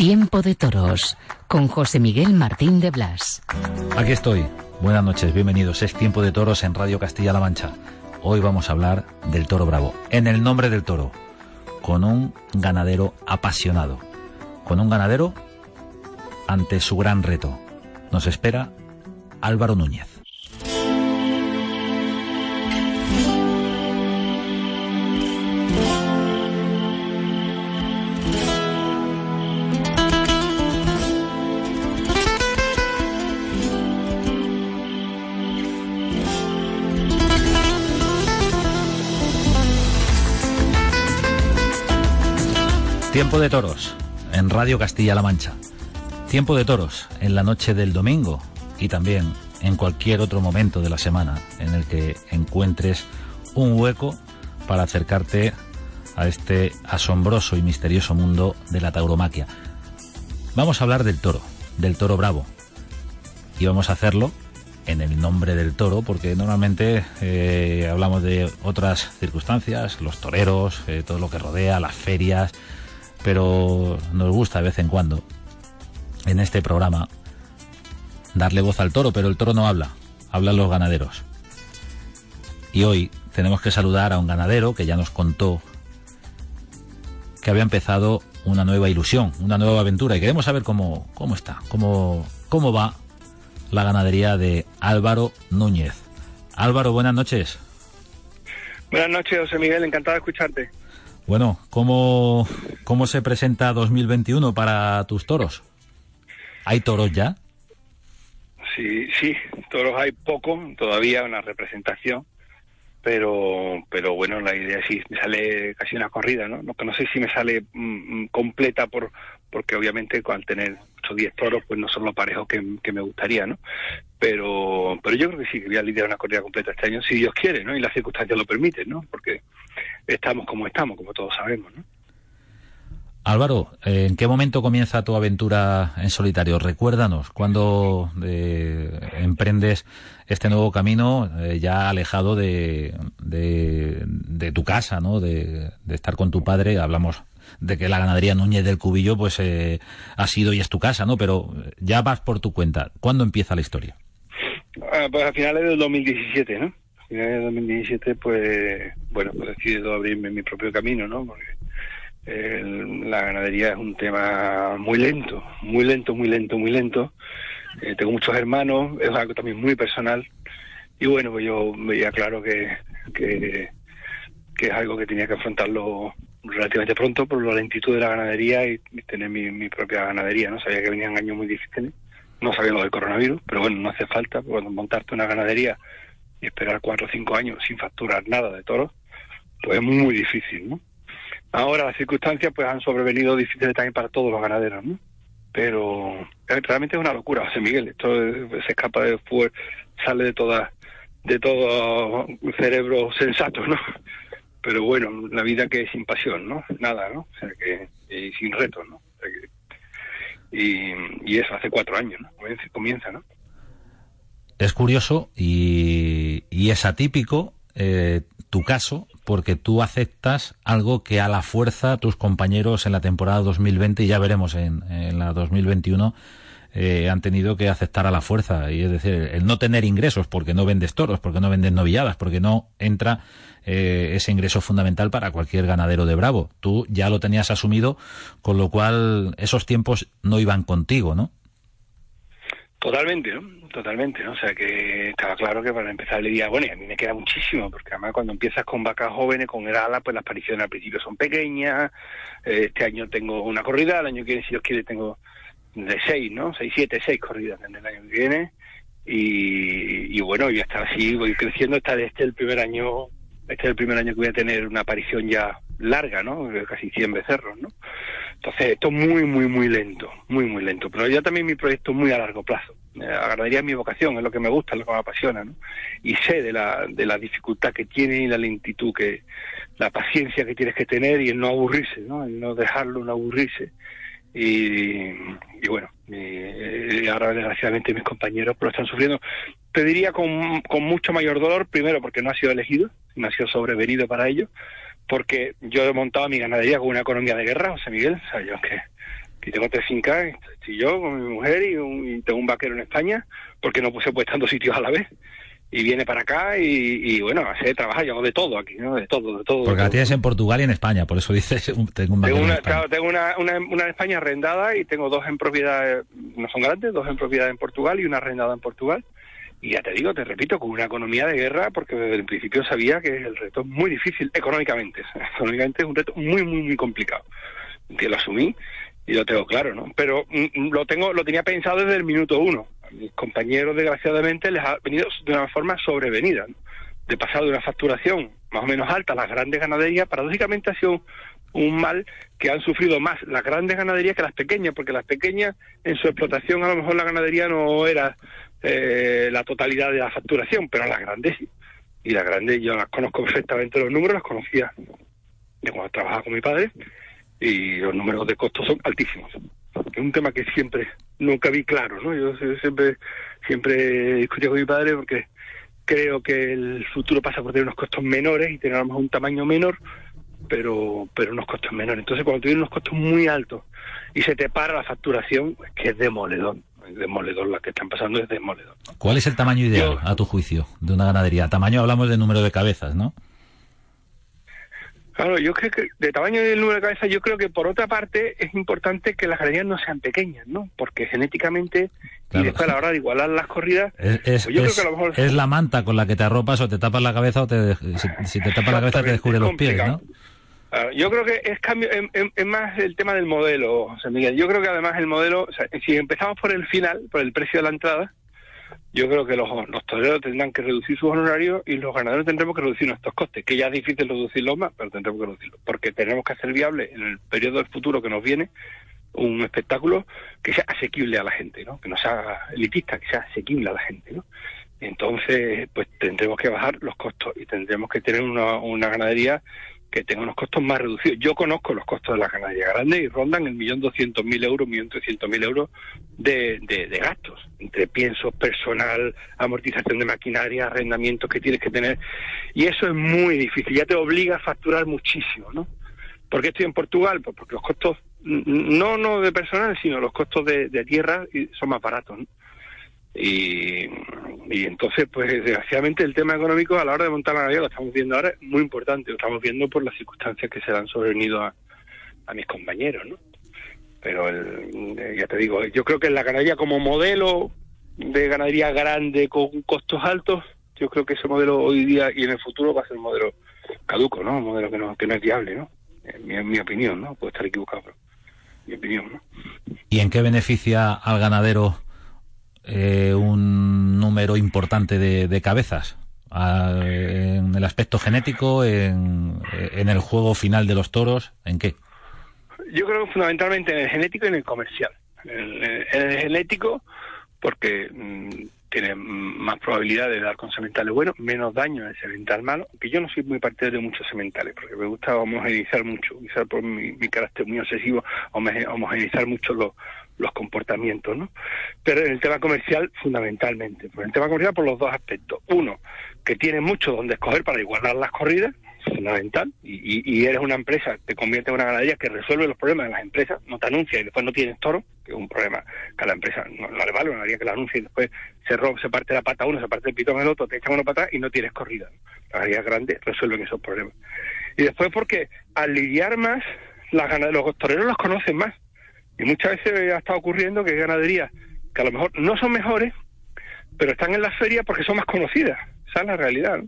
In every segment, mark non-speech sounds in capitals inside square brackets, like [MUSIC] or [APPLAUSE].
Tiempo de Toros con José Miguel Martín de Blas. Aquí estoy. Buenas noches, bienvenidos. Es Tiempo de Toros en Radio Castilla-La Mancha. Hoy vamos a hablar del toro bravo. En el nombre del toro, con un ganadero apasionado. Con un ganadero ante su gran reto. Nos espera Álvaro Núñez. Tiempo de toros en Radio Castilla-La Mancha. Tiempo de toros en la noche del domingo y también en cualquier otro momento de la semana en el que encuentres un hueco para acercarte a este asombroso y misterioso mundo de la tauromaquia. Vamos a hablar del toro, del toro bravo. Y vamos a hacerlo en el nombre del toro, porque normalmente eh, hablamos de otras circunstancias, los toreros, eh, todo lo que rodea, las ferias, pero nos gusta de vez en cuando en este programa darle voz al toro, pero el toro no habla, hablan los ganaderos. Y hoy tenemos que saludar a un ganadero que ya nos contó que había empezado una nueva ilusión, una nueva aventura y queremos saber cómo, cómo está, cómo, cómo va la ganadería de Álvaro Núñez. Álvaro, buenas noches. Buenas noches, José Miguel, encantado de escucharte. Bueno, ¿cómo, ¿cómo se presenta 2021 para tus toros? ¿Hay toros ya? Sí, sí, toros hay poco, todavía una representación, pero pero bueno, la idea sí me sale casi una corrida, ¿no? No, no sé si me sale mm, mm, completa por porque obviamente al tener 8 o 10 toros pues no son los parejos que, que, me gustaría, ¿no? Pero pero yo creo que sí, que voy a lidiar una corrida completa este año si Dios quiere, ¿no? Y las circunstancias lo permiten, ¿no? Porque estamos como estamos, como todos sabemos, ¿no? Álvaro, ¿en qué momento comienza tu aventura en solitario? Recuérdanos, cuando eh, emprendes este nuevo camino eh, ya alejado de, de, tu casa, ¿no? De, estar con tu padre. Hablamos de que la ganadería Núñez del Cubillo pues eh, ha sido y es tu casa, ¿no? Pero ya vas por tu cuenta. ¿Cuándo empieza la historia? Ah, pues a finales del 2017, ¿no? A finales del 2017, pues, bueno, pues he decidido abrirme mi propio camino, ¿no? Porque la ganadería es un tema muy lento, muy lento, muy lento, muy lento. Eh, tengo muchos hermanos, es algo también muy personal. Y bueno, pues yo veía claro que, es algo que tenía que afrontarlo relativamente pronto por la lentitud de la ganadería y, tener mi, propia ganadería. No sabía que venían años muy difíciles, no sabía lo del coronavirus, pero bueno, no hace falta, cuando montarte una ganadería y esperar cuatro o cinco años sin facturar nada de toros, pues es muy difícil, ¿no? Ahora las circunstancias pues han sobrevenido difíciles también para todos los ganaderos, ¿no? Pero eh, realmente es una locura, José Miguel. Esto se escapa de sale de toda, de todo cerebro sensato, ¿no? Pero bueno, la vida que es sin pasión, ¿no? Nada, ¿no? O sea que y sin retos, ¿no? y, y eso hace cuatro años, ¿no? Comienza, ¿no? Es curioso y, y es atípico eh, tu caso porque tú aceptas algo que a la fuerza tus compañeros en la temporada 2020 y ya veremos en, la 2021 eh, han tenido que aceptar a la fuerza. Y es decir el no tener ingresos porque no vendes toros porque no vendes novilladas porque no entra eh, ese ingreso fundamental para cualquier ganadero de Bravo. Tú ya lo tenías asumido con lo cual esos tiempos no iban contigo no Totalmente, ¿no? Totalmente, ¿no? O sea que estaba claro que para empezar el día, bueno, y a mí me queda muchísimo, porque además cuando empiezas con vacas jóvenes, con el ala, pues las apariciones al principio son pequeñas, eh, este año tengo una corrida, el año que viene, si Dios quiere, tengo de seis, ¿no? Seis, siete, seis corridas en el año que viene, y, y bueno, y hasta así voy creciendo hasta este el primer año, este es el primer año que voy a tener una aparición ya larga, ¿no? Casi 100 becerros, ¿no? Entonces, esto es muy, muy, muy lento, muy, muy lento. Pero ya también mi proyecto es muy a largo plazo. Eh, es mi vocación, es lo que me gusta, es lo que me apasiona, ¿no? Y sé de la, de la dificultad que tiene y la lentitud que, la paciencia que tienes que tener y el no aburrirse, ¿no? El no dejarlo, no aburrirse. Y, y bueno, y ahora desgraciadamente mis compañeros pues, lo están sufriendo. Te diría con, con mucho mayor dolor, primero porque no ha sido elegido, no ha sido sobrevenido para ello, porque yo he montado mi ganadería con una economía de guerra, José Miguel, o sea, yo que, que tengo tres fincas, estoy yo con mi mujer y, un, y, tengo un vaquero en España, porque no puse pues tantos sitios a la vez. Y viene para acá y, y bueno, hace trabajar, yo hago de todo aquí, ¿no? De todo, de todo. Porque de la tienes en Portugal y en España, por eso dices, tengo un Tengo vaquero en una, España. claro, tengo una, una, una en España arrendada y tengo dos en propiedad, no son grandes, dos en propiedad en Portugal y una arrendada en Portugal. Y ya te digo, te repito, con una economía de guerra, porque desde el principio sabía que el reto es muy difícil económicamente. [LAUGHS] Económicamente es un reto muy, muy, muy complicado. Que lo asumí y lo tengo claro, ¿no? Pero mm, lo tengo, lo tenía pensado desde el minuto uno. A mis compañeros, desgraciadamente, les ha venido de una forma sobrevenida, ¿no? De pasar de una facturación más o menos alta las grandes ganaderías, paradójicamente ha sido un mal que han sufrido más las grandes ganaderías que las pequeñas, porque las pequeñas en su explotación a lo mejor la ganadería no era eh, la totalidad de la facturación, pero las grandes. Y las grandes yo las conozco perfectamente los números, las conocía de cuando trabajaba con mi padre y los números de costos son altísimos. Es un tema que siempre, nunca vi claro, ¿no? Yo siempre, siempre discutí con mi padre porque creo que el futuro pasa por tener unos costos menores y tener a un tamaño menor, pero, pero unos costos menores. Entonces cuando tienes unos costos muy altos y se te para la facturación, es que es demoledor. Es demoledor, la que están pasando es demoledor. ¿Cuál es el tamaño ideal, Yo- a tu juicio, de una ganadería? Tamaño hablamos de número de cabezas, ¿no? Claro, yo creo que de tamaño del número de cabezas, yo creo que por otra parte es importante que las ganaderías no sean pequeñas, ¿no? Porque genéticamente Claro. y después a la hora de igualar las corridas, Es, es- pues yo es- creo que a lo mejor es la manta con la que te arropas o te tapas la cabeza o te, si, si te tapas la cabeza te descubre es los pies. ¿no? Ah, yo creo que es cambio, es- es más el tema del modelo, José Miguel. Yo creo que además el modelo, o sea, si empezamos por el final, por el precio de la entrada, yo creo que los, los toreros tendrán que reducir sus honorarios y los ganaderos tendremos que reducir nuestros costes, que ya es difícil reducirlos más, pero tendremos que reducirlos, porque tenemos que hacer viable en el periodo del futuro que nos viene un espectáculo que sea asequible a la gente, ¿no? Que no sea elitista, que sea asequible a la gente, ¿no? Entonces, pues tendremos que bajar los costos y tendremos que tener una, una ganadería que tenga unos costos más reducidos. Yo conozco los costos de la ganadería grande y rondan el millón doscientos mil euros, millón trescientos mil euros de, de, de gastos, entre piensos, personal, amortización de maquinaria, arrendamientos que tienes que tener. Y eso es muy difícil, ya te obliga a facturar muchísimo, ¿no? ¿Por qué estoy en Portugal? Pues porque los costos, no no de personal, sino los costos de, de tierra son más baratos, ¿no? Y, y entonces, pues desgraciadamente el tema económico a la hora de montar la ganadería lo estamos viendo ahora es muy importante, lo estamos viendo por las circunstancias que se le han sobrevenido a, mis compañeros, ¿no? Pero el- eh, ya te digo, yo creo que la ganadería como modelo de ganadería grande con costos altos, yo creo que ese modelo hoy día y en el futuro va a ser un modelo caduco, ¿no? Un modelo que no, que no es viable, ¿no? En mi, en mi opinión, ¿no? Puedo estar equivocado, mi opinión, ¿no? ¿Y en qué beneficia al ganadero eh, un número importante de, de cabezas? Ah, ¿En el aspecto genético? En, ¿En el juego final de los toros? ¿En qué? Yo creo fundamentalmente en el genético y en el comercial. En el, en el genético, porque mm, tiene más probabilidad de dar con sementales buenos, menos daño el semental malo, que yo no soy muy partidario de muchos sementales, porque me gusta homogeneizar mucho, quizás por mi, carácter muy obsesivo, homo- homogeneizar mucho los, los comportamientos, ¿no? Pero en el tema comercial, fundamentalmente. Por el tema comercial, por los dos aspectos. Uno, que tiene mucho donde escoger para igualar las corridas, fundamental, y, y, eres una empresa, te conviertes en una ganadería que resuelve los problemas de las empresas, no te anuncia y después no tienes toro, que es un problema que a la empresa no, no le vale, una ganadería que la anuncia y después se roba, se parte la pata uno, se parte el pitón al otro, te echan uno para atrás y no tienes corrida. Las ganaderías grandes resuelven esos problemas. Y después porque al lidiar más, las los toreros los conocen más. Y muchas veces ha estado ocurriendo que hay ganaderías que a lo mejor no son mejores, pero están en la feria porque son más conocidas. Esa es la realidad.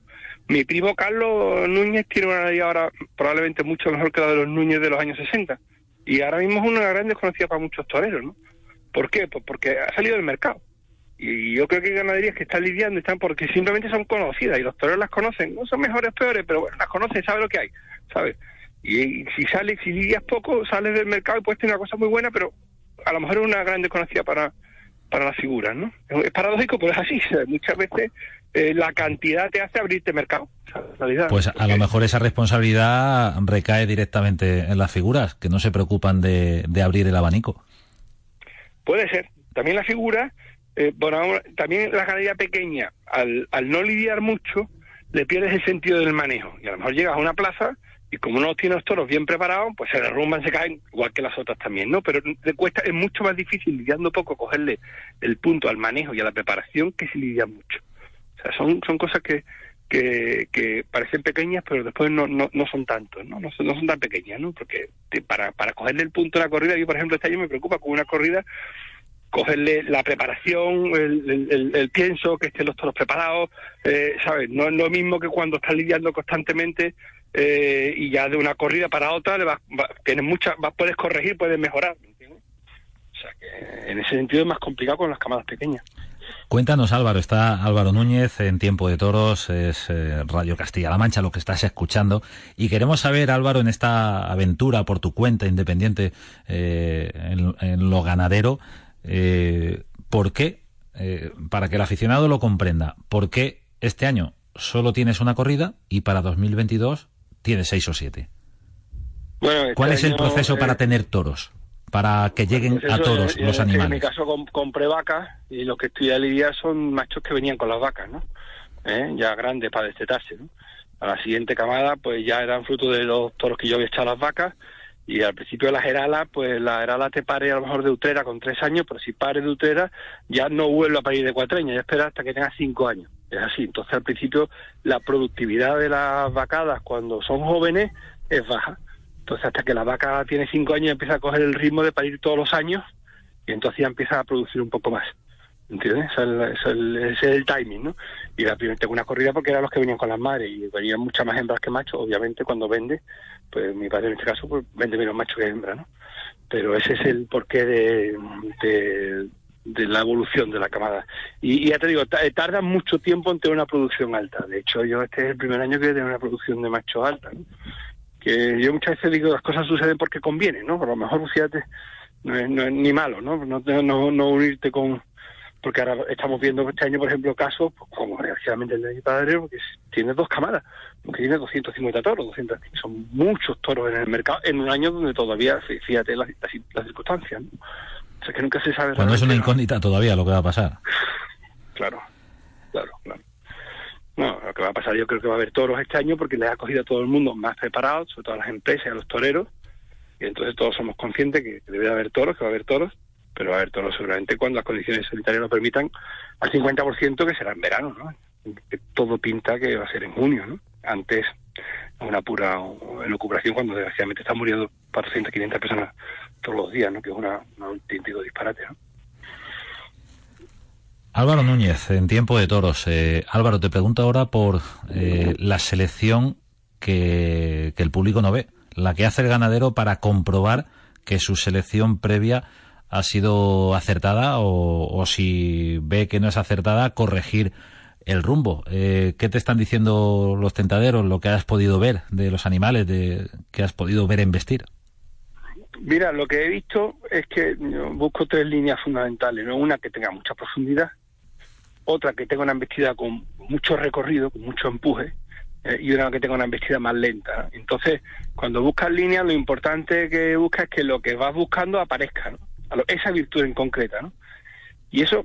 Mi primo Carlos Núñez tiene una ganadería ahora probablemente mucho mejor que la de los Núñez de los años 60. Y ahora mismo es una gran desconocida para muchos toreros, ¿no? ¿Por qué? Pues porque ha salido del mercado. Y yo creo que hay ganaderías que están lidiando, están porque simplemente son conocidas y los toreros las conocen. No son mejores peores, pero bueno, las conocen, saben lo que hay, ¿sabes? Y, si sales, si lidias poco, sales del mercado y puedes tener una cosa muy buena, pero a lo mejor es una gran desconocida para, para las figuras, ¿no? Es paradójico, pero es así. Muchas veces eh, la cantidad te hace abrirte mercado. Pues a lo mejor esa responsabilidad recae directamente en las figuras, que no se preocupan de, abrir el abanico. Puede ser. También la figura, eh, bueno, también la ganadería pequeña, al, al no lidiar mucho, le pierdes el sentido del manejo. Y a lo mejor llegas a una plaza y como no tienes los toros bien preparados, pues se derrumban, se caen, igual que las otras también, ¿no? Pero te cuesta, es mucho más difícil lidiando poco cogerle el punto al manejo y a la preparación que si lidias mucho. O sea, son, son cosas que, que, parecen pequeñas, pero después no, no, no son tantos, ¿no? No son, no son tan pequeñas, ¿no? Porque para, para cogerle el punto a la corrida, yo por ejemplo este año me preocupa con una corrida cogerle la preparación, el, el, pienso, que estén los toros preparados, eh, ¿sabes? No es lo mismo que cuando estás lidiando constantemente eh, y ya de una corrida para otra le vas, tienes muchas, puedes corregir, puedes mejorar. O sea que en ese sentido es más complicado con las camadas pequeñas. Cuéntanos Álvaro, está Álvaro Núñez en Tiempo de Toros, es eh, Radio Castilla-La Mancha lo que estás escuchando y queremos saber Álvaro en esta aventura por tu cuenta independiente eh, en, lo ganadero, ¿por qué, para que el aficionado lo comprenda, por qué este año solo tienes una corrida y para 2022 tiene seis o siete. Bueno, ¿Cuál es el proceso para eh, tener toros? Para que lleguen a toros los animales. En mi caso compré vacas y los que estoy a lidiar son machos que venían con las vacas, ¿no? ¿Eh? Ya grandes para destetarse, ¿no? A la siguiente camada, pues ya eran fruto de los toros que yo había echado a las vacas y al principio de las heralas, pues la herala te pare a lo mejor de utrera con tres años, pero si pare de utrera ya no vuelve a parir de cuatreña, ya espera hasta que tenga cinco años. Es así. Entonces, al principio, la productividad de las vacadas cuando son jóvenes es baja. Entonces, hasta que la vaca tiene cinco años empieza a coger el ritmo de parir todos los años y entonces ya empieza a producir un poco más. ¿Entiendes? Ese es, el, timing, ¿no? Y la primera tengo una corrida porque eran los que venían con las madres y venían muchas más hembras que machos. Obviamente, cuando vende, pues mi padre en este caso pues, vende menos machos que hembras, ¿no? Pero ese es el porqué de, de la evolución de la camada. Y, ya te digo, tarda mucho tiempo en tener una producción alta. De hecho, yo este es el primer año que voy a una producción de macho alta. Que yo muchas veces digo, las cosas suceden porque conviene, ¿no? A lo mejor, fíjate, no es, no es ni malo, ¿no? No, no, no unirte con... Porque ahora estamos viendo este año, por ejemplo, casos, pues, como desgraciadamente el de mi padre, porque tiene dos camadas, porque tiene 250 toros, 200, son muchos toros en el mercado, en un año donde todavía, fíjate las, las circunstancias, ¿no? O que nunca se sabe. Cuando es una incógnita todavía lo que va a pasar. [LAUGHS] Claro, claro, claro. No, lo que va a pasar yo creo que va a haber toros este año porque le ha cogido a todo el mundo más preparado, sobre todo a las empresas y a los toreros, y entonces todos somos conscientes que debe haber toros, que va a haber toros, pero va a haber toros seguramente cuando las condiciones sanitarias lo permitan al 50% que será en verano, ¿no? todo pinta que va a ser en junio, ¿no? Antes una pura elucubración cuando desgraciadamente están muriendo 400, 500 personas todos los días, ¿no? Que es una, un auténtico disparate, ¿no? Álvaro Núñez, en tiempo de toros. Eh, Álvaro, te pregunto ahora por eh, la selección que, el público no ve, la que hace el ganadero para comprobar que su selección previa ha sido acertada o, o si ve que no es acertada, corregir el rumbo. Eh, ¿Qué te están diciendo los tentaderos, lo que has podido ver de los animales, de que has podido ver en vestir? Mira, lo que he visto es que busco tres líneas fundamentales. ¿no? Una que tenga mucha profundidad, otra que tenga una embestida con mucho recorrido, con mucho empuje, eh, y una que tenga una embestida más lenta. Entonces, cuando buscas líneas, lo importante que buscas es que lo que vas buscando aparezca, esa virtud en concreta, ¿no? Y eso,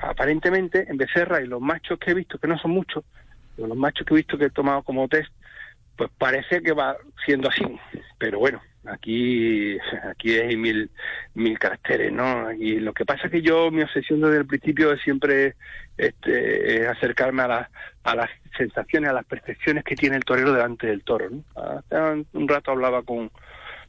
aparentemente, en Becerra y los machos que he visto, que no son muchos, los machos que he visto que he tomado como test, pues parece que va siendo así. Pero bueno, aquí aquí hay mil mil caracteres, ¿no? Y lo que pasa es que yo, mi obsesión desde el principio es siempre este, acercarme a, la, a las sensaciones, a las percepciones que tiene el torero delante del toro, ¿no? Hace un rato hablaba con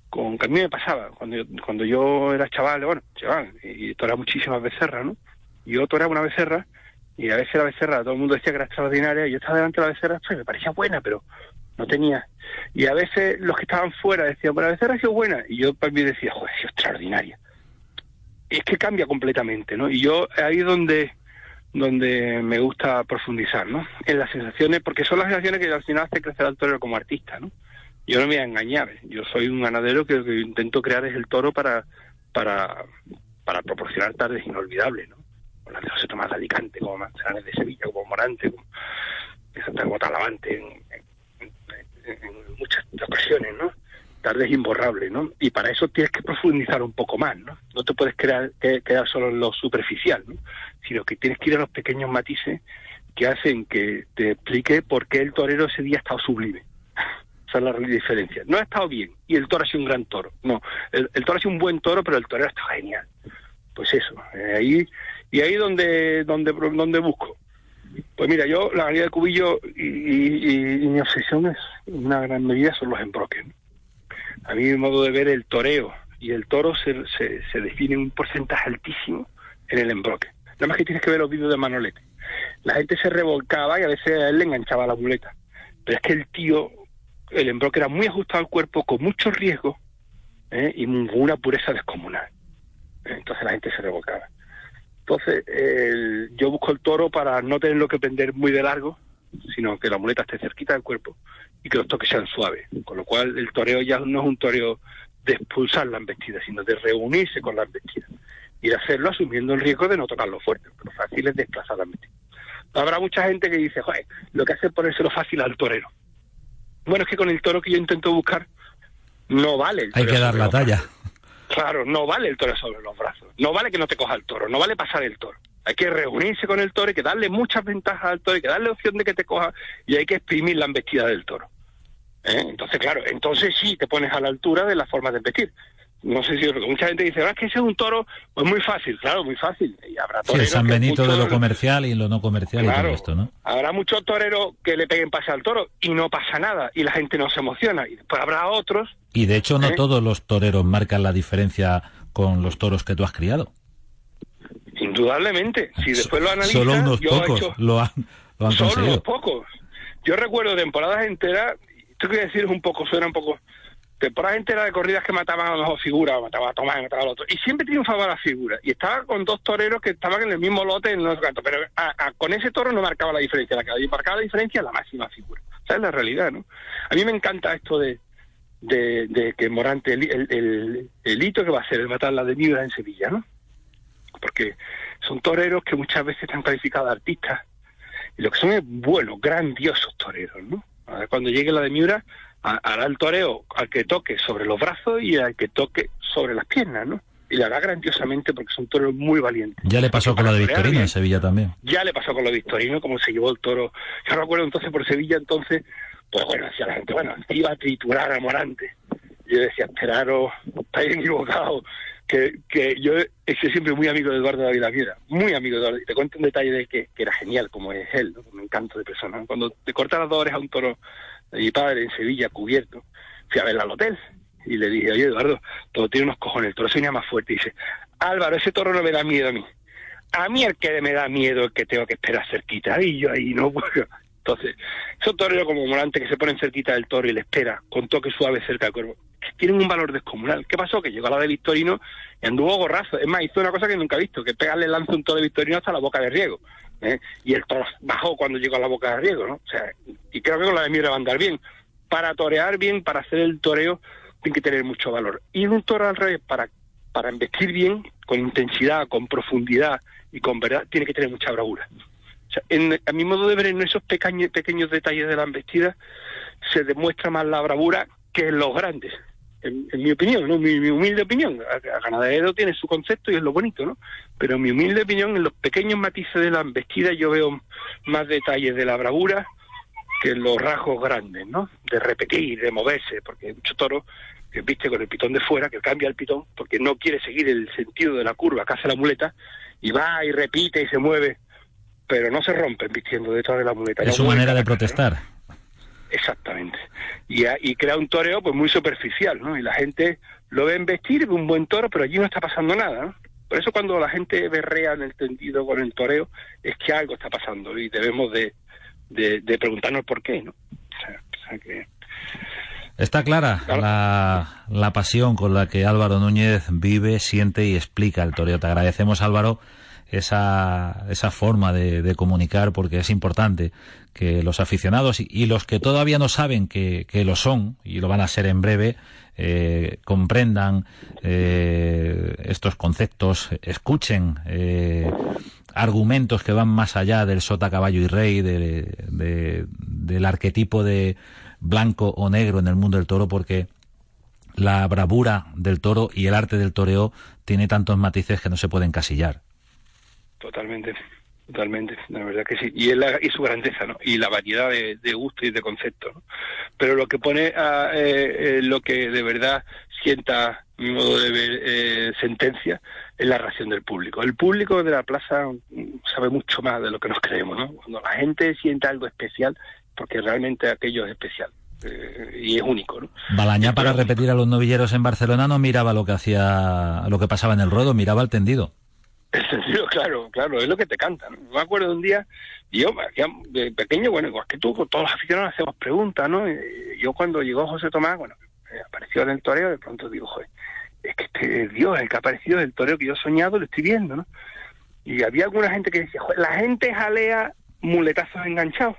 con que a mí me pasaba cuando yo, cuando yo era chaval, bueno, chaval, y era muchísimas becerras, ¿no? yo toraba una becerra, y a veces la becerra, todo el mundo decía que era extraordinaria, y yo estaba delante de la becerra, pues me parecía buena, pero no tenía. Y a veces los que estaban fuera decían, bueno, la becerra ha sido buena, y yo para mí decía, joder, sido extraordinaria. es que cambia completamente, ¿no? Y yo ahí es donde donde me gusta profundizar, ¿no? En las sensaciones, porque son las sensaciones que al final hace crecer al torero como artista, ¿no? Yo no me voy a engañar, yo soy un ganadero que lo que intento crear es el toro para, para, para proporcionar tardes inolvidables, ¿no? Con las de José Tomás de Alicante, como Manzanares de Sevilla, como Morante, como, como Talavante, en, en muchas ocasiones, ¿no? tarde es imborrable, ¿no? Y para eso tienes que profundizar un poco más, ¿no? No te puedes quedar solo en lo superficial, ¿no? Sino que tienes que ir a los pequeños matices que hacen que te explique por qué el torero ese día ha estado sublime. Esa es la diferencia. No ha estado bien y el toro ha sido un gran toro. No, el, toro ha sido un buen toro, pero el torero ha estado genial. Pues eso, eh, ahí y ahí donde donde donde busco. Pues mira, yo la galería de cubillo y, mi obsesión es una gran medida son los embroques. a mí mi modo de ver el toreo y el toro se, se, define un porcentaje altísimo en el embroque. Nada más que tienes que ver los vídeos de Manolete. La gente se revolcaba y a veces a él le enganchaba la muleta. Pero es que el tío, el embroque era muy ajustado al cuerpo, con mucho riesgo ¿eh? y una pureza descomunal. Entonces la gente se revolcaba. Entonces yo busco el toro para no tenerlo que prender muy de largo, sino que la muleta esté cerquita del cuerpo y que los toques sean suaves. Con lo cual el toreo ya no es un toreo de expulsar la embestida, sino de reunirse con la embestida y de hacerlo asumiendo el riesgo de no tocarlo fuerte, pero fácil es desplazar la embestida. Habrá mucha gente que dice, joder, lo que hace es ponérselo fácil al torero. Bueno, es que con el toro que yo intento buscar, no vale. Hay que dar la talla. Claro, no vale el toro sobre los brazos. No vale que no te coja el toro, no vale pasar el toro. Hay que reunirse con el toro, hay que darle muchas ventajas al toro, hay que darle opción de que te coja y hay que exprimir la embestida del toro. ¿Eh? Entonces, claro, entonces sí te pones a la altura de la forma de vestir. No sé si mucha gente dice, ah, es que ese es un toro, pues muy fácil, claro, muy fácil. Y habrá toreros San Benito de lo comercial y lo no comercial y todo esto, ¿no? Habrá muchos toreros que le peguen pase al toro y no pasa nada y la gente no se emociona. Y después habrá otros. Y de hecho, no ¿eh? todos los toreros marcan la diferencia con los toros que tú has criado. Indudablemente. Si después lo analizas. Solo unos pocos lo han, lo han Solo unos pocos. Yo recuerdo temporadas enteras esto que decir es un poco, suena un poco temporada entera de corridas que mataban a dos figuras, mataban a Tomás, mataban a otro. Y siempre triunfaba la figura. Y estaba con dos toreros que estaban en el mismo lote en los gatos. Pero con ese toro no marcaba la diferencia. La que marcaba la diferencia la máxima figura. Esa es la realidad, ¿no? A mí me encanta esto de, que Morante, el, hito que va a ser el matar la de Miura en Sevilla, ¿no? Porque son toreros que muchas veces están calificados de artistas. Y lo que son es buenos, grandiosos toreros, ¿no? Cuando llegue la de Miura, hará el toreo al que toque sobre los brazos y al que toque sobre las piernas, ¿no? Y la hará grandiosamente porque son toreros muy valientes. Ya le pasó con la de Victorino en Sevilla también. Ya le pasó con la de Victorino, como se llevó el toro. Yo recuerdo entonces por Sevilla, entonces, pues bueno, decía la gente, bueno, iba a triturar a Morante. Yo decía, esperaros, estáis equivocados. Que, que yo he sido siempre muy amigo de Eduardo David Viera, muy amigo de Eduardo. Y te cuento un detalle de que, que era genial, como es él, ¿no? un encanto de persona. Cuando te corta las dos orejas a un toro de mi padre en Sevilla, cubierto, fui a verla al hotel y le dije, oye Eduardo, todo tiene unos cojones, el toro se más fuerte. Y dice, Álvaro, ese toro no me da miedo a mí. A mí el que me da miedo es el que tengo que esperar cerquita. Y yo ahí no [LAUGHS] puedo. Entonces, esos toreros como Morante que se ponen cerquita del toro y le espera con toque suave cerca del cuerpo, tienen un valor descomunal. ¿Qué pasó? Que llegó a la de Victorino y anduvo gorrazo. Es más, hizo una cosa que nunca he visto, que pegarle lanza un toro de Victorino hasta la boca de riego. ¿Eh? Y el toro bajó cuando llegó a la boca de riego, ¿no? O sea, y creo que con la de Miura va a andar bien. Para torear bien, para hacer el toreo, tiene que tener mucho valor. Y un toro al revés, para, para embestir bien, con intensidad, con profundidad y con verdad, tiene que tener mucha bravura. En, a mi modo de ver, en esos pequeños, pequeños detalles de la embestida, se demuestra más la bravura que en los grandes en, mi opinión, ¿no? Mi, humilde opinión. A, ganadero tiene su concepto y es lo bonito, ¿no? Pero mi humilde opinión, en los pequeños matices de la embestida yo veo más detalles de la bravura que en los rasgos grandes, ¿no? De repetir, de moverse, porque hay mucho toro que viste con el pitón de fuera, que cambia el pitón, porque no quiere seguir el sentido de la curva que hace la muleta, y va y repite y se mueve, pero no se rompe vistiendo detrás de la muleta. Es su manera de protestar. Exactamente. Y, y, crea un toreo pues muy superficial, ¿no? Y la gente lo ve en vestir, un buen toro, pero allí no está pasando nada, ¿no? Por eso cuando la gente berrea en el tendido con el toreo, es que algo está pasando y debemos de, de, preguntarnos por qué, ¿no? O sea, que... Está clara la, la, pasión con la que Álvaro Núñez vive, siente y explica el toreo. Te agradecemos, Álvaro, esa, esa forma de, comunicar porque es importante que los aficionados y, los que todavía no saben que, lo son y lo van a ser en breve eh, comprendan eh, estos conceptos, escuchen eh, argumentos que van más allá del sota, caballo y rey, del arquetipo de blanco o negro en el mundo del toro, porque la bravura del toro y el arte del toreo tiene tantos matices que no se pueden casillar. Totalmente, totalmente, la verdad que sí. Y, es y su grandeza, ¿no? Y la variedad de, de gustos y de conceptos, ¿no? Pero lo que pone, a, eh, eh, lo que de verdad sienta mi modo de ver eh, sentencia es la reacción del público. El público de la plaza sabe mucho más de lo que nos creemos, ¿no? Cuando la gente siente algo especial, porque realmente aquello es especial. y es único. ¿no? Balañá, para repetir a los novilleros en Barcelona, no miraba lo que hacía, lo que pasaba en el ruedo, miraba el tendido. El sentido, [LAUGHS] claro, claro, es lo que te cantan. Me acuerdo de un día, yo de pequeño, bueno, igual que tú, todos los aficionados hacemos preguntas, ¿no? yo cuando llegó José Tomás, bueno, apareció en el toreo, de pronto digo, joder, es que este Dios, el que ha aparecido del toreo que yo he soñado, lo estoy viendo, ¿no? Y había alguna gente que decía, joder, la gente jalea muletazos enganchados.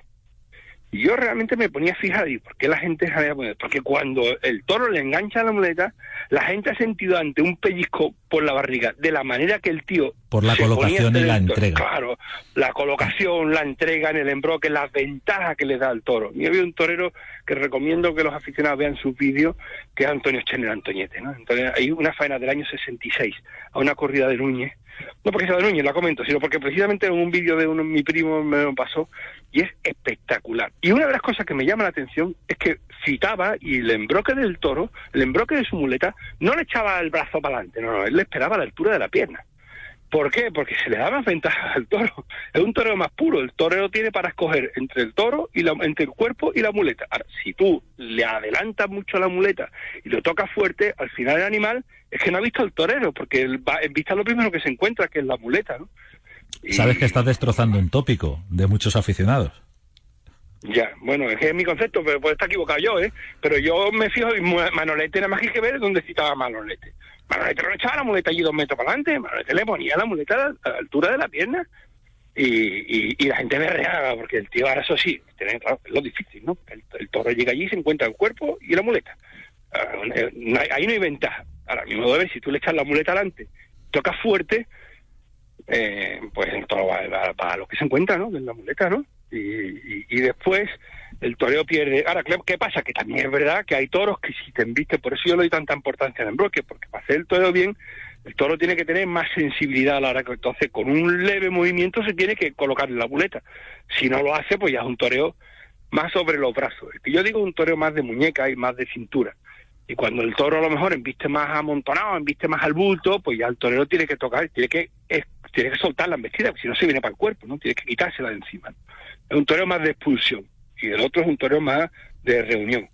Y yo realmente me ponía fijado, ¿y por qué la gente jalea? Porque cuando el toro le engancha la muleta, la gente ha sentido ante un pellizco por la barriga, de la manera que el tío... Por la colocación y la entrega. Claro, la colocación, la entrega en el embroque, las ventajas que le da al toro. Y había un torero que recomiendo que los aficionados vean sus vídeos, que es Antonio Chener Antoñete. ¿no? Entonces, hay una faena del año 66, a una corrida de Núñez, no porque sea de Núñez, la comento, sino porque precisamente en un vídeo de uno, mi primo me lo pasó y es espectacular. Y una de las cosas que me llama la atención es que citaba y el embroque del toro, el embroque de su muleta, no le echaba el brazo para adelante, no, no, él le esperaba a la altura de la pierna. ¿Por qué? Porque se le da más ventaja al toro. Es un torero más puro. El torero tiene para escoger entre el toro y la, entre el cuerpo y la muleta. Ahora, si tú le adelantas mucho la muleta y lo tocas fuerte, al final el animal es que no ha visto al torero, porque él va en vista lo primero que se encuentra, que es la muleta, ¿no? Sabes que estás destrozando un tópico de muchos aficionados. Ya, bueno, es que es mi concepto, pero puede estar equivocado yo, ¿eh? Pero yo me fijo, Manolete nada más que ver dónde citaba Manolete. Manolete no echaba la muleta allí dos metros para adelante, le ponía la muleta a la, altura de la pierna y, y, la gente me reaba porque el tío ahora eso sí, tiene, es lo difícil, ¿no? El, toro llega allí, se encuentra el cuerpo y la muleta. Ah, ahí no hay ventaja. Ahora, mismo de ver, si tú le echas la muleta adelante, tocas fuerte, eh, pues el toro lo que se encuentra, ¿no? En la muleta, ¿no? Y, y, después el toreo pierde. Ahora, ¿qué pasa? Que también es verdad que hay toros que si te embisten, por eso yo le doy tanta importancia al embroque, porque para hacer el toreo bien, el toro tiene que tener más sensibilidad a la hora que entonces con un leve movimiento se tiene que colocar en la muleta. Si no lo hace, pues ya es un toreo más sobre los brazos. yo digo un toreo más de muñeca y más de cintura. Y cuando el toro a lo mejor embiste más amontonado, embiste más al bulto, pues ya el torero tiene que tocar, tiene que, tiene que soltar la embestida, porque si no se viene para el cuerpo, ¿no? Tiene que quitársela de encima. Es un torero más de expulsión y el otro es un torero más de reunión.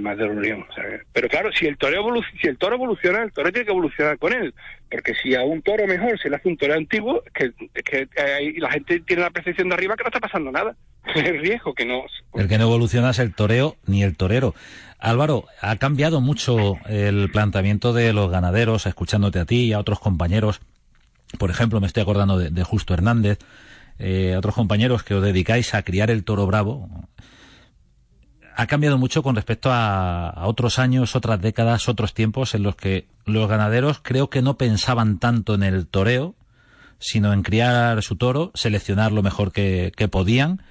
Más de reunión. pero claro, si el, toro si el toro evoluciona, el toro tiene que evolucionar con él. Porque si a un toro mejor se le hace un toro antiguo, que, que la gente tiene la percepción de arriba que no está pasando nada. [LAUGHS] El riesgo que no. El que no evoluciona es el toreo ni el torero. Álvaro, ha cambiado mucho el planteamiento de los ganaderos, escuchándote a ti y a otros compañeros. Por ejemplo, me estoy acordando de, Justo Hernández, eh, otros compañeros que os dedicáis a criar el toro bravo. Ha cambiado mucho con respecto a, otros años, otras décadas, otros tiempos en los que los ganaderos creo que no pensaban tanto en el toreo, sino en criar su toro, seleccionar lo mejor que, podían,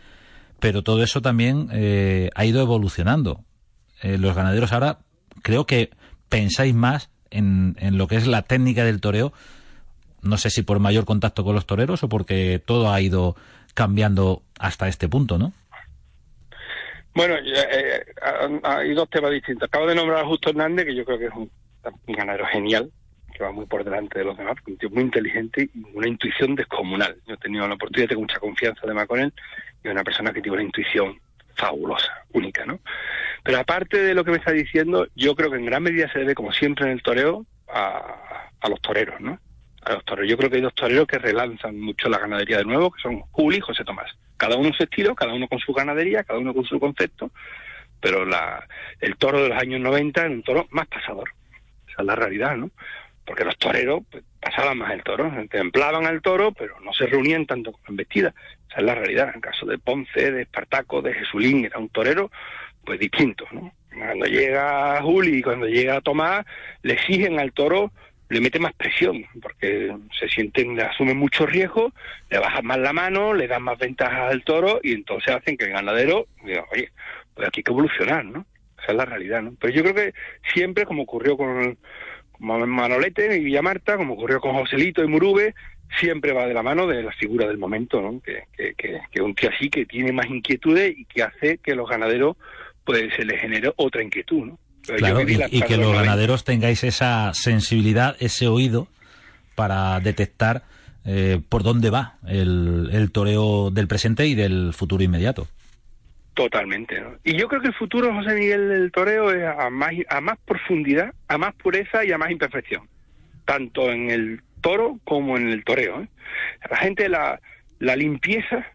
pero todo eso también eh, ha ido evolucionando. Eh, los ganaderos ahora creo que pensáis más en, en lo que es la técnica del toreo, no sé si por mayor contacto con los toreros o porque todo ha ido cambiando hasta este punto, ¿no? Bueno, eh, hay dos temas distintos. Acabo de nombrar a Justo Hernández, que yo creo que es un, ganadero genial, que va muy por delante de los demás, un tío muy inteligente y una intuición descomunal. Yo he tenido la oportunidad, tengo mucha confianza además con él, y es una persona que tiene una intuición fabulosa, única, ¿no? Pero aparte de lo que me está diciendo, yo creo que en gran medida se debe, como siempre en el toreo, a, los toreros, ¿no? A los toreros. Yo creo que hay dos toreros que relanzan mucho la ganadería de nuevo, que son Juli y José Tomás. Cada uno su estilo, cada uno con su ganadería, cada uno con su concepto, pero la, el toro de los años 90 era un toro más pasador. Esa es la realidad, ¿no? Porque los toreros pues, pasaban más el toro, templaban al toro, pero no se reunían tanto con embestida. Esa es la realidad. En el caso de Ponce, de Espartaco, de Jesulín, era un torero pues distinto, ¿no? Cuando llega Juli y cuando llega Tomás, le exigen al toro, le mete más presión, porque se sienten, asumen mucho riesgo, le bajan más la mano, le dan más ventajas al toro y entonces hacen que el ganadero diga, oye, pues aquí hay que evolucionar, ¿no? Esa es la realidad, ¿no? Pero yo creo que siempre, como ocurrió con, Manolete y Villamarta, como ocurrió con Joselito y Murube, siempre va de la mano de la figura del momento, ¿no? Que, que, que, que un tío así que tiene más inquietudes y que hace que los ganaderos pues se les genere otra inquietud, ¿no? Claro, y, que los ganaderos tengáis esa sensibilidad, ese oído para detectar eh, por dónde va el, el toreo del presente y del futuro inmediato. Totalmente, ¿no? Y yo creo que el futuro, José Miguel, del toreo es a más, a más profundidad, a más pureza y a más imperfección, tanto en el toro como en el toreo. ¿eh? La gente, la, la limpieza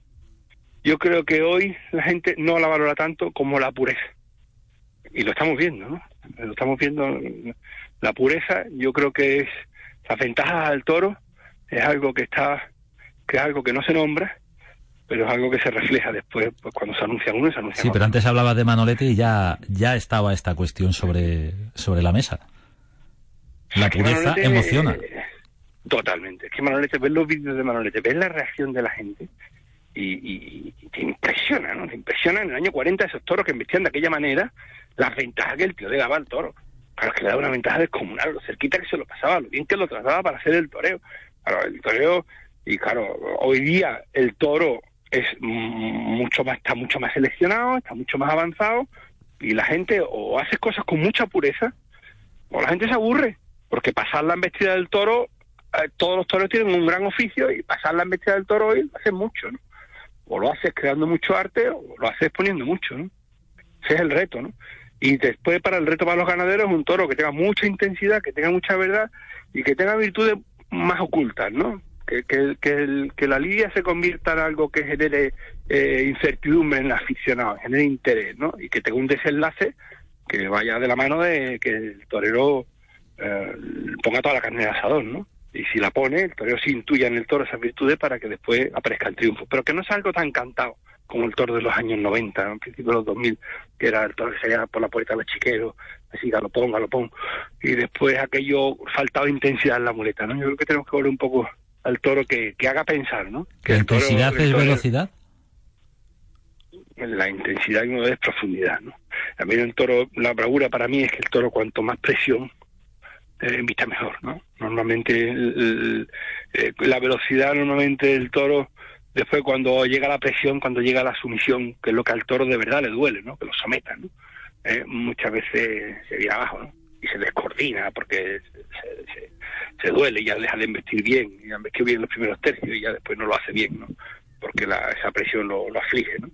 yo creo que hoy la gente no la valora tanto como la pureza. Y lo estamos viendo, ¿no? Lo estamos viendo. La pureza, yo creo que es las ventajas al toro, es algo que está, que es algo que no se nombra, pero es algo que se refleja después pues, cuando se anuncia uno y se anuncia Sí, pero antes hablaba de Manolete y ya, ya estaba esta cuestión sobre, sobre la mesa. La pureza emociona. totalmente. Es que Manolete, ves los vídeos de Manolete, ves la reacción de la gente y, te impresiona, ¿no? Te impresiona en el año 40 esos toros que investían de aquella manera las ventajas que el tío le daba al toro. Claro, que le daba una ventaja descomunal, lo cerquita que se lo pasaba, lo bien que lo trataba para hacer el toreo. Claro, el toreo, y claro, hoy día el toro es mucho más, está mucho más seleccionado, está mucho más avanzado, y la gente o hace cosas con mucha pureza, o la gente se aburre, porque pasar la embestida del toro, eh, todos los toros tienen un gran oficio, y pasar la embestida del toro hoy hacen mucho, ¿no? O lo haces creando mucho arte o lo haces poniendo mucho, ¿no? Ese es el reto, ¿no? Y después para el reto para los ganaderos un toro que tenga mucha intensidad, que tenga mucha verdad y que tenga virtudes más ocultas, ¿no? Que, que, que, que la lidia se convierta en algo que genere eh, incertidumbre en el aficionado, genere interés, ¿no? Y que tenga un desenlace que vaya de la mano de que el torero eh, ponga toda la carne de asador, ¿no? Y si la pone, el torero se intuya en el toro esas virtudes para que después aparezca el triunfo. Pero que no es algo tan cantado como el toro de los años 90, en principio de los 2000, que era el toro que salía por la puerta del chiquero, así galopón, galopón, y después aquello faltaba intensidad en la muleta, ¿no? Yo creo que tenemos que volver un poco al toro que, que haga pensar, ¿no? Que ¿La intensidad es velocidad? La intensidad y no es profundidad, ¿no? También el toro, la bravura para mí es que el toro cuanto más presión, eh, vista mejor, ¿no? Normalmente eh, la velocidad normalmente del toro, después cuando llega la presión, cuando llega la sumisión, que es lo que al toro de verdad le duele, ¿no? Que lo sometan, ¿no? Eh, muchas veces se viene abajo, ¿no? Y se descoordina porque se, se, duele y ya deja de investir bien, ya investir bien los primeros tercios y ya después no lo hace bien, ¿no? Porque la, esa presión lo, lo aflige, ¿no?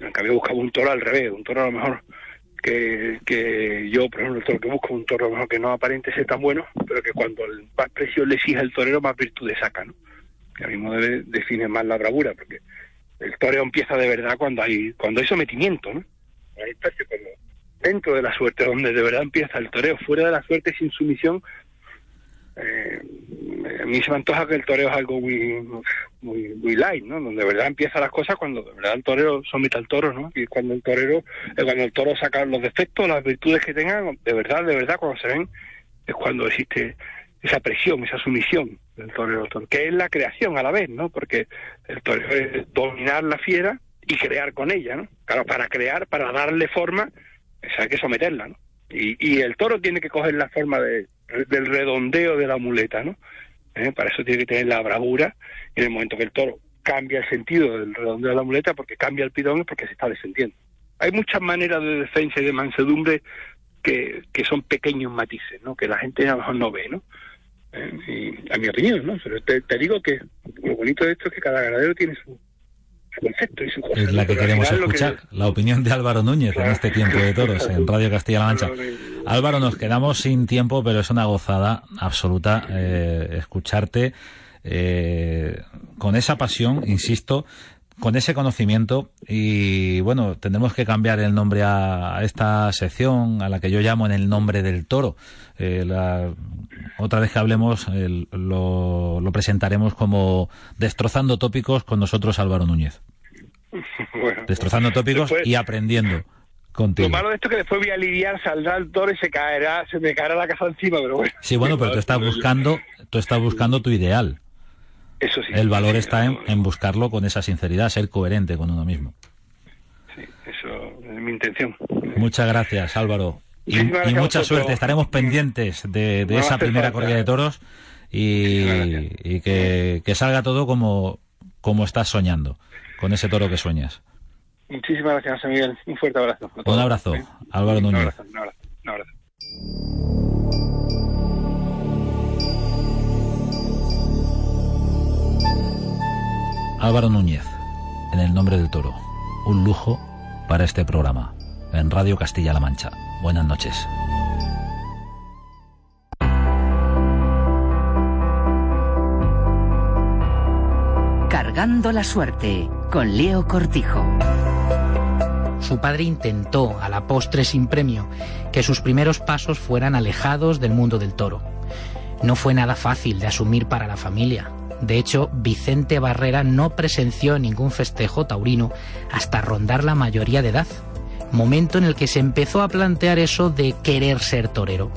En cambio buscaba un toro al revés, un toro a lo mejor que, que yo, por ejemplo, el toro que busco un toro mejor que no aparente ser tan bueno, pero que cuando el más precio le exige el torero, más virtudes saca, ¿no? Que a mismo debe, define más la bravura, porque el toreo empieza de verdad cuando hay cuando hay sometimiento, ¿no? Ahí cuando dentro de la suerte, donde de verdad empieza el toreo, fuera de la suerte sin sumisión, eh, a mí se me antoja que el toreo es algo muy, muy, muy light, ¿no? Donde de verdad empieza las cosas cuando de verdad el torero somete al toro, ¿no? Y cuando el torero, eh, cuando el toro saca los defectos, las virtudes que tengan, de verdad, de verdad, cuando se ven, es cuando existe esa presión, esa sumisión del torero, que es la creación a la vez, ¿no? Porque el torero es dominar la fiera y crear con ella, ¿no? Claro, para crear, para darle forma, hay que someterla, ¿no? Y, y el toro tiene que coger la forma de, del redondeo de la muleta, ¿no? ¿Eh? Para eso tiene que tener la bravura en el momento que el toro cambia el sentido del redondeo de la muleta porque cambia el pidón es porque se está descendiendo. Hay muchas maneras de defensa y de mansedumbre que, que son pequeños matices, ¿no? Que la gente a lo mejor no ve, ¿no? ¿Eh? y a mi opinión, ¿no? Pero te, te, digo que lo bonito de esto es que cada ganadero tiene su, Es la que queremos escuchar, la opinión de Álvaro Núñez en este tiempo de toros en Radio Castilla-La Mancha. Álvaro, nos quedamos sin tiempo, pero es una gozada absoluta eh, escucharte eh, con esa pasión, insisto, con ese conocimiento y bueno, tendremos que cambiar el nombre a, esta sección a la que yo llamo en el nombre del toro. Eh, la, otra vez que hablemos lo, presentaremos como Destrozando Tópicos con nosotros Álvaro Núñez. [LAUGHS] Destrozando tópicos y aprendiendo. Contigo. Lo malo de esto es que después voy a lidiar, saldrá el toro y se caerá, se me caerá la casa encima, pero bueno. Sí, bueno, pero tú estás [LAUGHS] buscando, tú estás buscando tu ideal. Eso sí. El valor está en, buscarlo con esa sinceridad, ser coherente con uno mismo. Sí, eso es mi intención. Muchas gracias, Álvaro. Y, mucha suerte. Estaremos pendientes de, esa primera corrida de toros y, que, que, salga todo como, como estás soñando, con ese toro que sueñas. Muchísimas gracias, Miguel. Un fuerte abrazo. Un abrazo, Álvaro Núñez. Un abrazo, un abrazo, un abrazo. Álvaro Núñez, en el nombre del toro. Un lujo para este programa, en Radio Castilla-La Mancha. Buenas noches. Cargando la suerte, con Leo Cortijo. Su padre intentó, a la postre sin premio, que sus primeros pasos fueran alejados del mundo del toro. No fue nada fácil de asumir para la familia. De hecho, Vicente Barrera no presenció ningún festejo taurino hasta rondar la mayoría de edad, momento en el que se empezó a plantear eso de querer ser torero.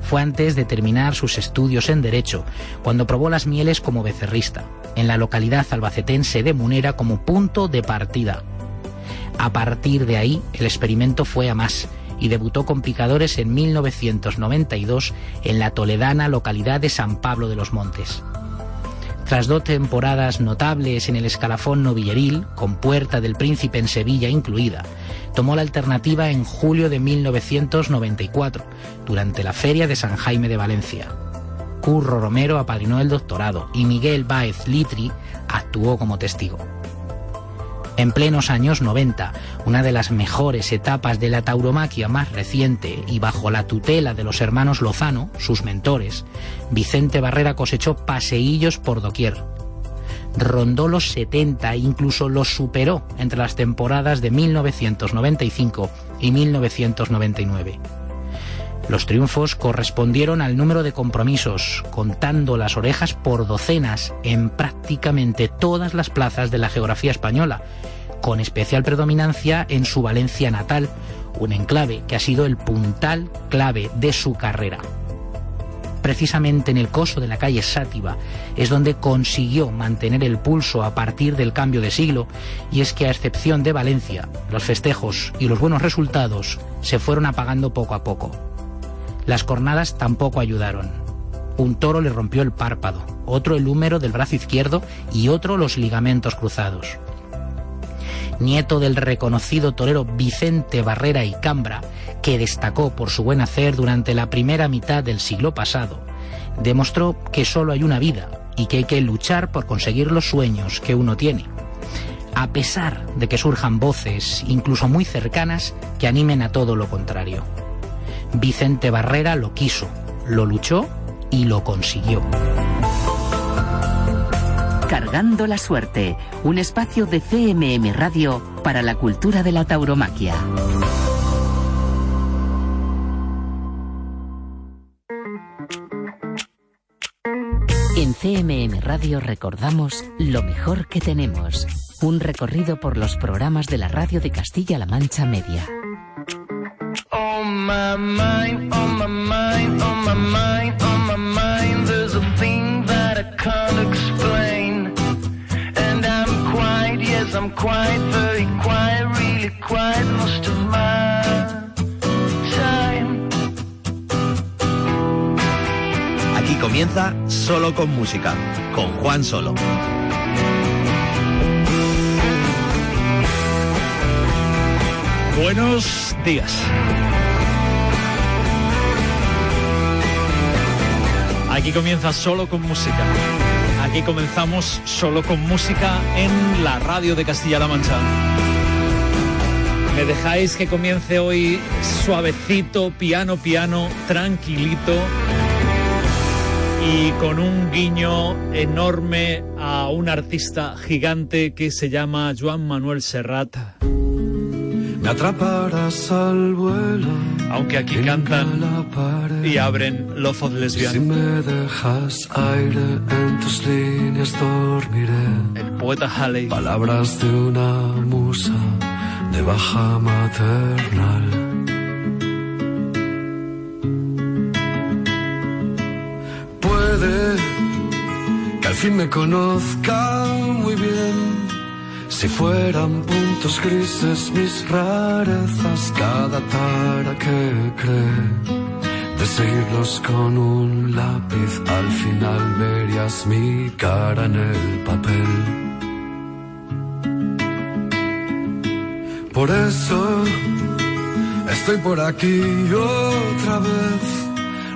Fue antes de terminar sus estudios en Derecho, cuando probó las mieles como becerrista, en la localidad albacetense de Munera como punto de partida. A partir de ahí, el experimento fue a más y debutó con picadores en 1992 en la toledana localidad de San Pablo de los Montes. Tras dos temporadas notables en el escalafón novilleril, con Puerta del Príncipe en Sevilla incluida, tomó la alternativa en julio de 1994, durante la Feria de San Jaime de Valencia. Curro Romero apadrinó el doctorado y Miguel Báez Litri actuó como testigo. En plenos años 90, una de las mejores etapas de la tauromaquia más reciente y bajo la tutela de los hermanos Lozano, sus mentores, Vicente Barrera cosechó paseillos por doquier. Rondó los 70 e incluso los superó entre las temporadas de 1995 y 1999. Los triunfos correspondieron al número de compromisos, contando las orejas por docenas en prácticamente todas las plazas de la geografía española, con especial predominancia en su Valencia natal, un enclave que ha sido el puntal clave de su carrera. Precisamente en el coso de la calle Sátiva es donde consiguió mantener el pulso a partir del cambio de siglo, y es que a excepción de Valencia, los festejos y los buenos resultados se fueron apagando poco a poco. Las cornadas tampoco ayudaron. Un toro le rompió el párpado, otro el húmero del brazo izquierdo y otro los ligamentos cruzados. Nieto del reconocido torero Vicente Barrera y Cambra, que destacó por su buen hacer durante la primera mitad del siglo pasado, demostró que solo hay una vida y que hay que luchar por conseguir los sueños que uno tiene. A pesar de que surjan voces, incluso muy cercanas, que animen a todo lo contrario. Vicente Barrera lo quiso, lo luchó y lo consiguió. Cargando la suerte, un espacio de CMM Radio para la cultura de la tauromaquia. En CMM Radio recordamos lo mejor que tenemos. Un recorrido por los programas de la radio de Castilla-La Mancha Media. On my mind, on my mind, on my mind, on my mind, there's a thing that I can't explain. And I'm quiet, yes, I'm quiet, very quiet, really quiet most of my time. Aquí comienza Solo con Música, con Juan Solo. Buenos días. Aquí comienza solo con música. Aquí comenzamos solo con música en la radio de Castilla-La Mancha. Me dejáis que comience hoy suavecito, piano, piano, tranquilito y con un guiño enorme a un artista gigante que se llama Joan Manuel Serrat. Me atraparás al vuelo. Aunque aquí cantan y abren Love of Lesbian. Si me dejas aire en tus líneas dormiré. El poeta Halley. Palabras de una musa de baja maternal. que al fin me conozca muy bien. Si fueran puntos grises mis rarezas, cada tara que cree de seguirlos con un lápiz, al final verías mi cara en el papel. Por eso estoy por aquí otra vez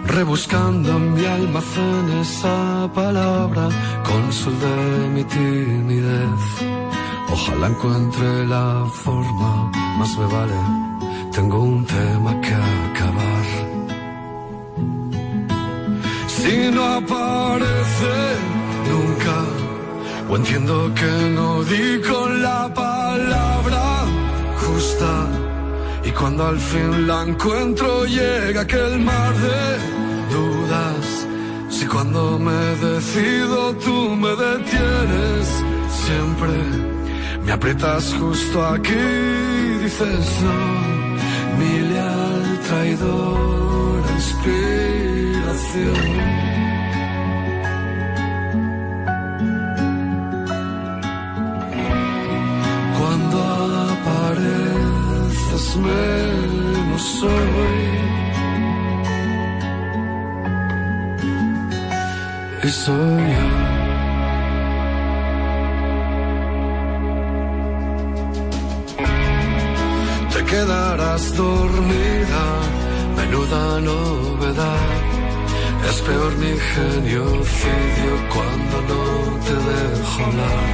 rebuscando en mi almacén esa palabra, cónsul de mi timidez. Ojalá encuentre la forma, más me vale, tengo un tema que acabar. Si no aparece nunca, o entiendo que no di con la palabra justa. Y cuando al fin la encuentro llega aquel mar de dudas. Si cuando me decido tú me detienes, siempre me aprietas justo aquí dices no. Mi leal traidor, inspiración. Cuando apareces menos soy. y soy yo. Quedarás dormida, menuda novedad. Es peor mi genocidio cuando no te dejo hablar.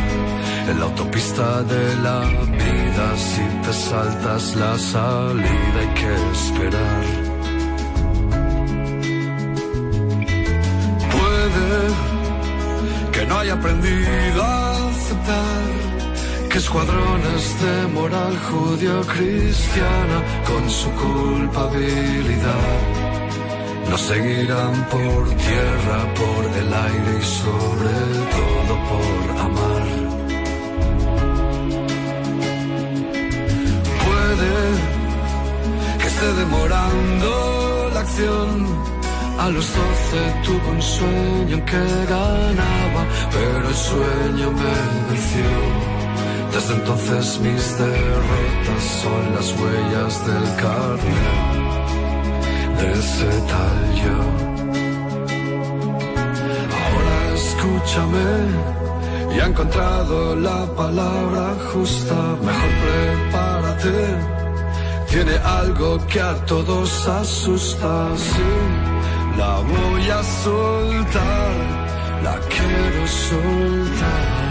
En la autopista de la vida, si te saltas la salida hay que esperar. que no haya aprendido a aceptar que escuadrones de moral judío-cristiana con su culpabilidad nos seguirán por tierra, por el aire y sobre todo por amar. Puede que esté demorando la acción a los doce tuve un sueño que ganaba, pero el sueño me venció. Desde entonces mis derrotas son las huellas del carnet de ese tal yo. Ahora escúchame, y he encontrado la palabra justa, mejor prepárate. Tiene algo que a todos asusta, sí la voy a soltar, la quiero soltar.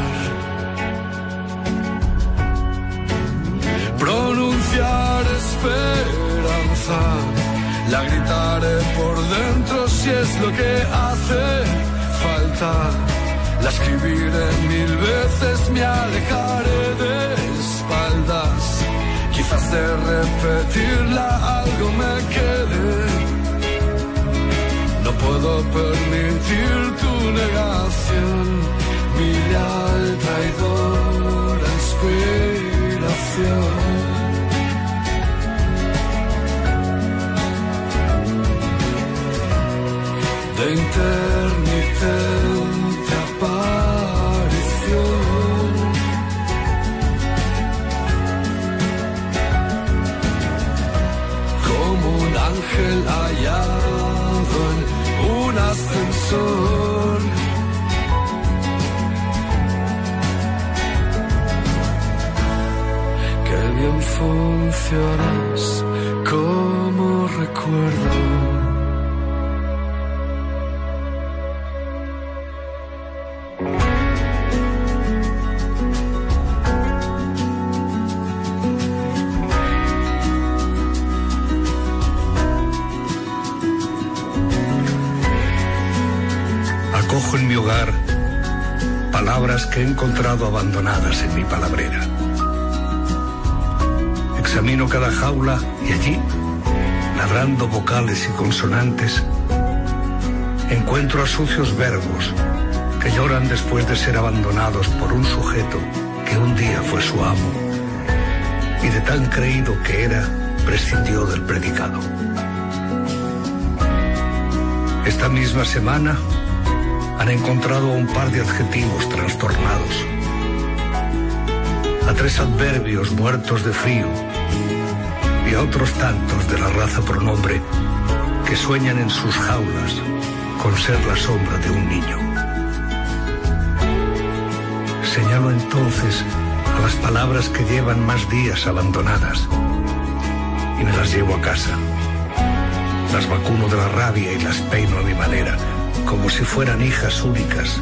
Esperanza, la gritaré por dentro si es lo que hace falta. La escribiré mil veces, me alejaré de espaldas. Quizás de repetirla algo me quede no puedo permitir tu negación, mi leal traidora inspiración. De aparición. Como un ángel allá un ascensor. Qué bien funcionas como recuerdo. Que he encontrado abandonadas en mi palabrera. Examino cada jaula y allí, ladrando vocales y consonantes, encuentro a sucios verbos que lloran después de ser abandonados por un sujeto que un día fue su amo y de tan creído que era, prescindió del predicado. Esta misma semana han encontrado a un par de adjetivos trastornados, a tres adverbios muertos de frío y a otros tantos de la raza pronombre que sueñan en sus jaulas con ser la sombra de un niño. Señalo entonces a las palabras que llevan más días abandonadas y me las llevo a casa. Las vacuno de la rabia y las peino a mi manera, como si fueran hijas únicas